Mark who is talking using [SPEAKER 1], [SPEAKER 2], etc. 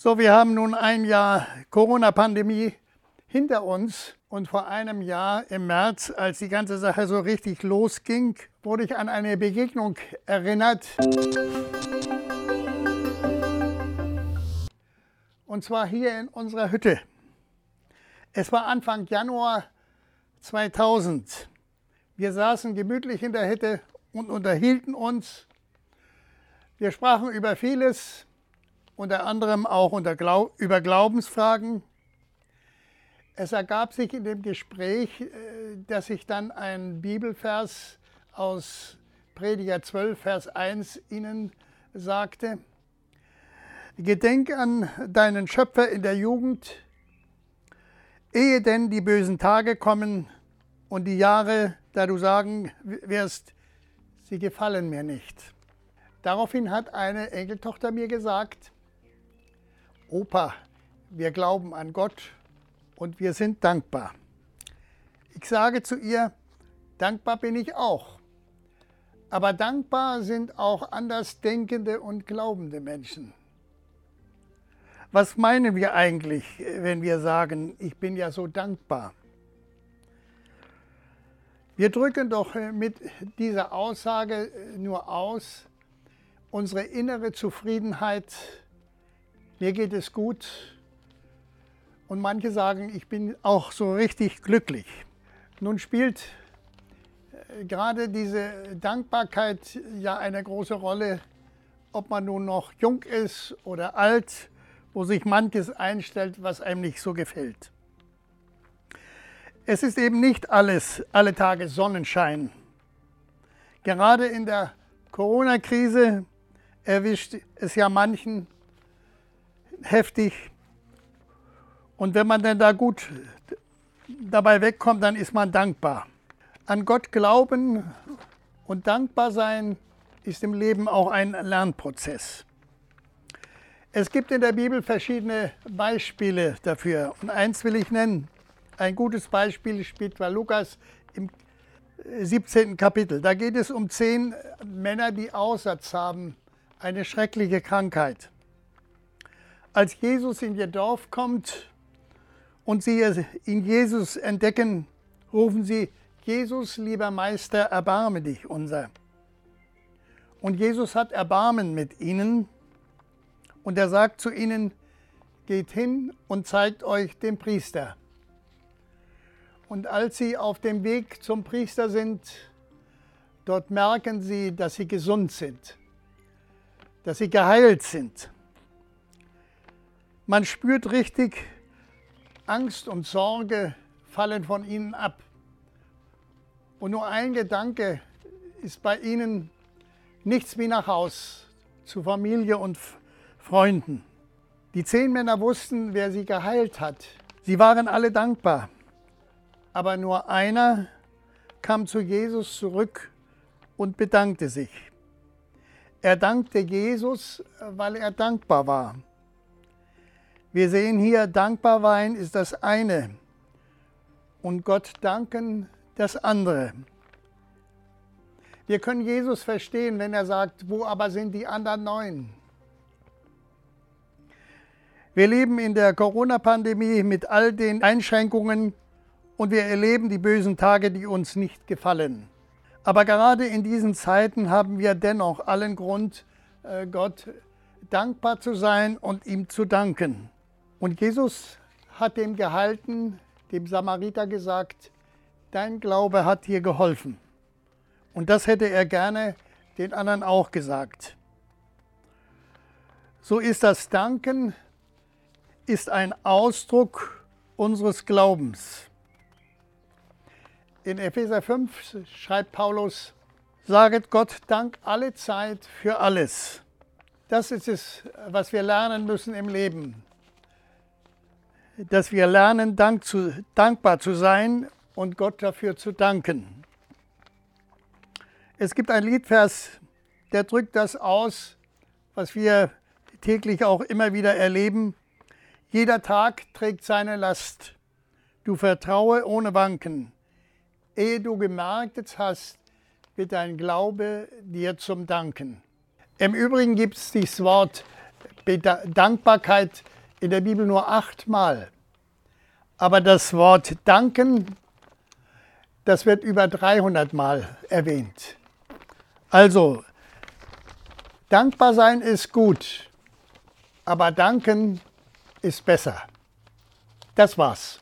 [SPEAKER 1] So, wir haben nun ein Jahr Corona-Pandemie hinter uns. Und vor einem Jahr im März, als die ganze Sache so richtig losging, wurde ich an eine Begegnung erinnert. Und zwar hier in unserer Hütte. Es war Anfang Januar 2000. Wir saßen gemütlich in der Hütte und unterhielten uns. Wir sprachen über vieles, unter anderem auch unter Glau über Glaubensfragen. Es ergab sich in dem Gespräch, äh, dass ich dann einen Bibelvers aus Prediger 12, Vers 1 Ihnen sagte. Gedenk an deinen Schöpfer in der Jugend, ehe denn die bösen Tage kommen und die Jahre, da du sagen wirst, sie gefallen mir nicht. Daraufhin hat eine Enkeltochter mir gesagt, Opa, wir glauben an Gott und wir sind dankbar. Ich sage zu ihr, dankbar bin ich auch. Aber dankbar sind auch andersdenkende und glaubende Menschen. Was meinen wir eigentlich, wenn wir sagen, ich bin ja so dankbar? Wir drücken doch mit dieser Aussage nur aus unsere innere Zufriedenheit mir geht es gut. Und manche sagen, ich bin auch so richtig glücklich. Nun spielt äh, gerade diese Dankbarkeit ja eine große Rolle, ob man nun noch jung ist oder alt, wo sich manches einstellt, was einem nicht so gefällt. Es ist eben nicht alles alle Tage Sonnenschein. Gerade in der Corona-Krise erwischt es ja manchen heftig. Und wenn man denn da gut dabei wegkommt, dann ist man dankbar. An Gott glauben und dankbar sein ist im Leben auch ein Lernprozess. Es gibt in der Bibel verschiedene Beispiele dafür. Und eins will ich nennen. Ein gutes Beispiel spielt bei Lukas im 17. Kapitel. Da geht es um zehn Männer, die Aussatz haben, eine schreckliche Krankheit. Als Jesus in ihr Dorf kommt und sie in Jesus entdecken, rufen sie, Jesus, lieber Meister, erbarme dich unser. Und Jesus hat Erbarmen mit ihnen und er sagt zu ihnen, geht hin und zeigt euch den Priester. Und als sie auf dem Weg zum Priester sind, dort merken sie, dass sie gesund sind, dass sie geheilt sind. Man spürt richtig, Angst und Sorge fallen von ihnen ab. Und nur ein Gedanke ist bei ihnen nichts wie nach Haus, zu Familie und Freunden. Die zehn Männer wussten, wer sie geheilt hat. Sie waren alle dankbar. Aber nur einer kam zu Jesus zurück und bedankte sich. Er dankte Jesus, weil er dankbar war. Wir sehen hier, dankbar weinen ist das eine und Gott danken das andere. Wir können Jesus verstehen, wenn er sagt, wo aber sind die anderen neun? Wir leben in der Corona-Pandemie mit all den Einschränkungen und wir erleben die bösen Tage, die uns nicht gefallen. Aber gerade in diesen Zeiten haben wir dennoch allen Grund, äh, Gott dankbar zu sein und ihm zu danken. Und Jesus hat dem Gehalten, dem Samariter gesagt, dein Glaube hat dir geholfen. Und das hätte er gerne den anderen auch gesagt. So ist das Danken ist ein Ausdruck unseres Glaubens. In Epheser 5 schreibt Paulus, saget Gott Dank alle Zeit für alles. Das ist es, was wir lernen müssen im Leben dass wir lernen, dank zu, dankbar zu sein und Gott dafür zu danken. Es gibt ein Liedvers, der drückt das aus, was wir täglich auch immer wieder erleben. Jeder Tag trägt seine Last. Du vertraue ohne Wanken. Ehe du gemerkt hast, wird dein Glaube dir zum Danken. Im Übrigen gibt es dieses Wort Dankbarkeit in der Bibel nur achtmal. Aber das Wort danken, das wird über 300 Mal erwähnt. Also, dankbar sein ist gut, aber danken ist besser. Das war's.